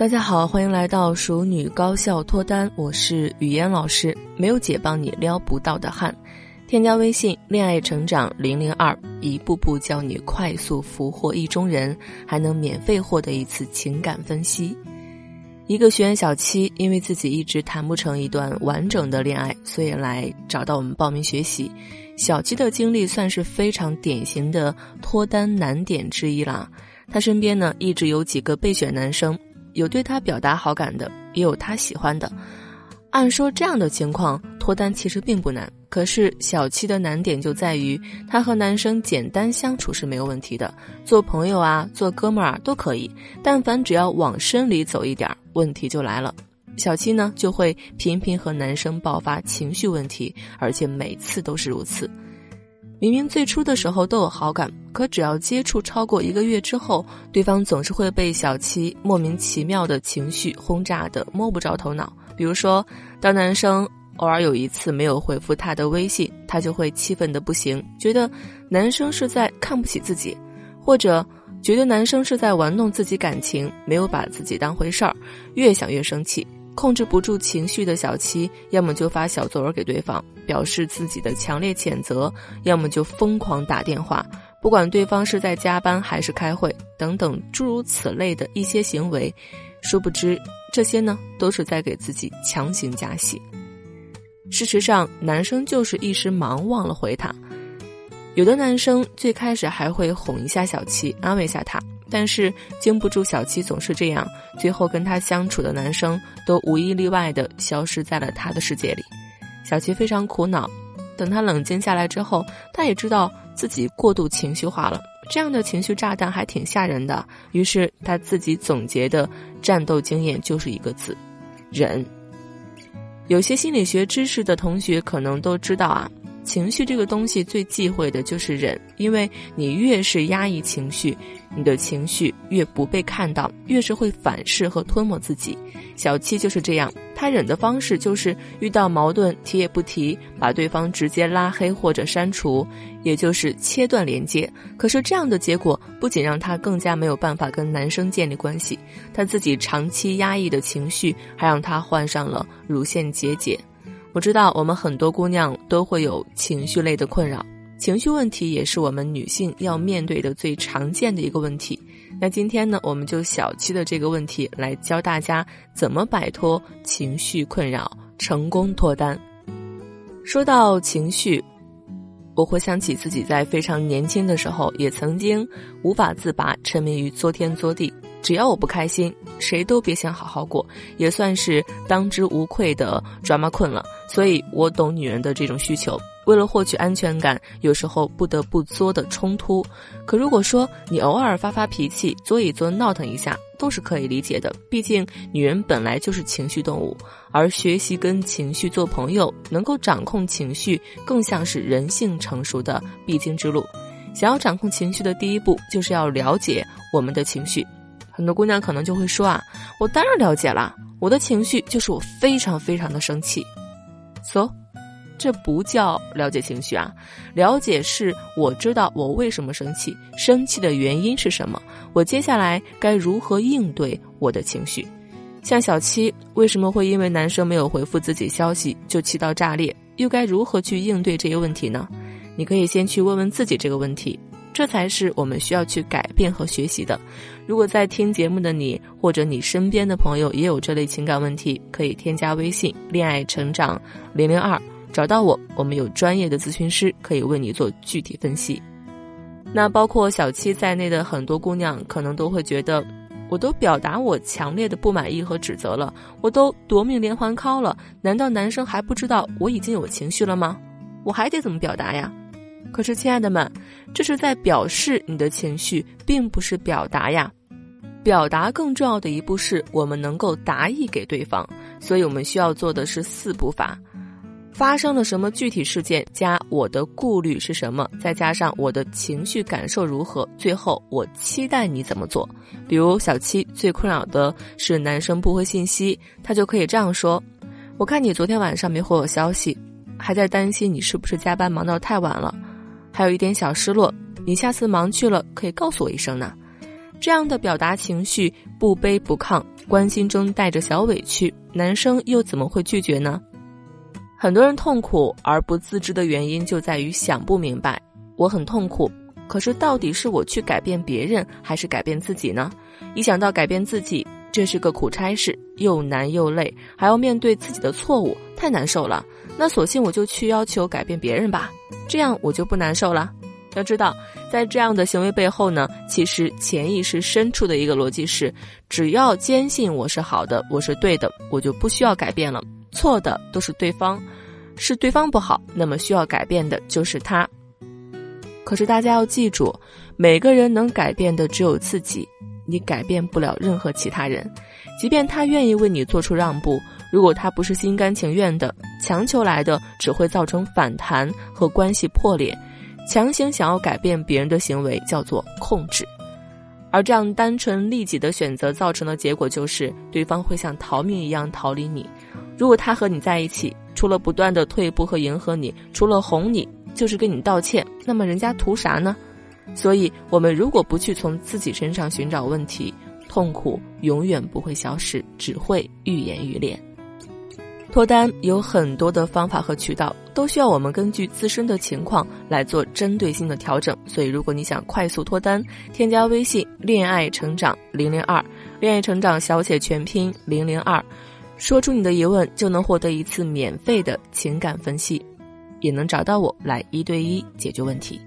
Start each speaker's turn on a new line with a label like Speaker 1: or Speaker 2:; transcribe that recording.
Speaker 1: 大家好，欢迎来到熟女高效脱单，我是语嫣老师，没有姐帮你撩不到的汉。添加微信“恋爱成长零零二”，一步步教你快速俘获意中人，还能免费获得一次情感分析。一个学员小七，因为自己一直谈不成一段完整的恋爱，所以来找到我们报名学习。小七的经历算是非常典型的脱单难点之一啦。他身边呢，一直有几个备选男生。有对他表达好感的，也有他喜欢的。按说这样的情况脱单其实并不难，可是小七的难点就在于，他和男生简单相处是没有问题的，做朋友啊，做哥们儿啊都可以。但凡只要往深里走一点，问题就来了。小七呢就会频频和男生爆发情绪问题，而且每次都是如此。明明最初的时候都有好感，可只要接触超过一个月之后，对方总是会被小七莫名其妙的情绪轰炸的摸不着头脑。比如说，当男生偶尔有一次没有回复他的微信，他就会气愤的不行，觉得男生是在看不起自己，或者觉得男生是在玩弄自己感情，没有把自己当回事儿，越想越生气。控制不住情绪的小七，要么就发小作文给对方，表示自己的强烈谴责；要么就疯狂打电话，不管对方是在加班还是开会，等等诸如此类的一些行为。殊不知，这些呢都是在给自己强行加戏。事实上，男生就是一时忙忘了回他。有的男生最开始还会哄一下小七，安慰下他。但是经不住小七总是这样，最后跟他相处的男生都无一例外的消失在了他的世界里。小七非常苦恼，等他冷静下来之后，他也知道自己过度情绪化了，这样的情绪炸弹还挺吓人的。于是他自己总结的战斗经验就是一个字：忍。有些心理学知识的同学可能都知道啊。情绪这个东西最忌讳的就是忍，因为你越是压抑情绪，你的情绪越不被看到，越是会反噬和吞没自己。小七就是这样，他忍的方式就是遇到矛盾提也不提，把对方直接拉黑或者删除，也就是切断连接。可是这样的结果不仅让他更加没有办法跟男生建立关系，他自己长期压抑的情绪还让他患上了乳腺结节。我知道我们很多姑娘都会有情绪类的困扰，情绪问题也是我们女性要面对的最常见的一个问题。那今天呢，我们就小七的这个问题来教大家怎么摆脱情绪困扰，成功脱单。说到情绪，我回想起自己在非常年轻的时候，也曾经无法自拔，沉迷于作天作地。只要我不开心，谁都别想好好过，也算是当之无愧的抓马困了。所以我懂女人的这种需求，为了获取安全感，有时候不得不作的冲突。可如果说你偶尔发发脾气，作一作闹腾一下，都是可以理解的。毕竟女人本来就是情绪动物，而学习跟情绪做朋友，能够掌控情绪，更像是人性成熟的必经之路。想要掌控情绪的第一步，就是要了解我们的情绪。很多姑娘可能就会说啊，我当然了解啦，我的情绪就是我非常非常的生气。so，这不叫了解情绪啊，了解是我知道我为什么生气，生气的原因是什么，我接下来该如何应对我的情绪。像小七为什么会因为男生没有回复自己消息就气到炸裂，又该如何去应对这些问题呢？你可以先去问问自己这个问题。这才是我们需要去改变和学习的。如果在听节目的你，或者你身边的朋友也有这类情感问题，可以添加微信“恋爱成长零零二”，找到我，我们有专业的咨询师可以为你做具体分析。那包括小七在内的很多姑娘，可能都会觉得，我都表达我强烈的不满意和指责了，我都夺命连环 call 了，难道男生还不知道我已经有情绪了吗？我还得怎么表达呀？可是，亲爱的们，这是在表示你的情绪，并不是表达呀。表达更重要的一步是我们能够答意给对方，所以我们需要做的是四步法：发生了什么具体事件，加我的顾虑是什么，再加上我的情绪感受如何，最后我期待你怎么做。比如小七最困扰的是男生不回信息，他就可以这样说：“我看你昨天晚上没回我消息，还在担心你是不是加班忙到太晚了。”还有一点小失落，你下次忙去了可以告诉我一声呢。这样的表达情绪不卑不亢，关心中带着小委屈，男生又怎么会拒绝呢？很多人痛苦而不自知的原因就在于想不明白，我很痛苦，可是到底是我去改变别人，还是改变自己呢？一想到改变自己，这是个苦差事，又难又累，还要面对自己的错误，太难受了。那索性我就去要求改变别人吧，这样我就不难受了。要知道，在这样的行为背后呢，其实潜意识深处的一个逻辑是：只要坚信我是好的，我是对的，我就不需要改变了。错的都是对方，是对方不好，那么需要改变的就是他。可是大家要记住，每个人能改变的只有自己，你改变不了任何其他人，即便他愿意为你做出让步，如果他不是心甘情愿的，强求来的只会造成反弹和关系破裂。强行想要改变别人的行为叫做控制，而这样单纯利己的选择造成的结果就是对方会像逃命一样逃离你。如果他和你在一起，除了不断的退步和迎合你，除了哄你就是跟你道歉，那么人家图啥呢？所以，我们如果不去从自己身上寻找问题，痛苦永远不会消失，只会愈演愈烈。脱单有很多的方法和渠道，都需要我们根据自身的情况来做针对性的调整。所以，如果你想快速脱单，添加微信“恋爱成长零零二”，恋爱成长小写全拼零零二，说出你的疑问，就能获得一次免费的情感分析，也能找到我来一对一解决问题。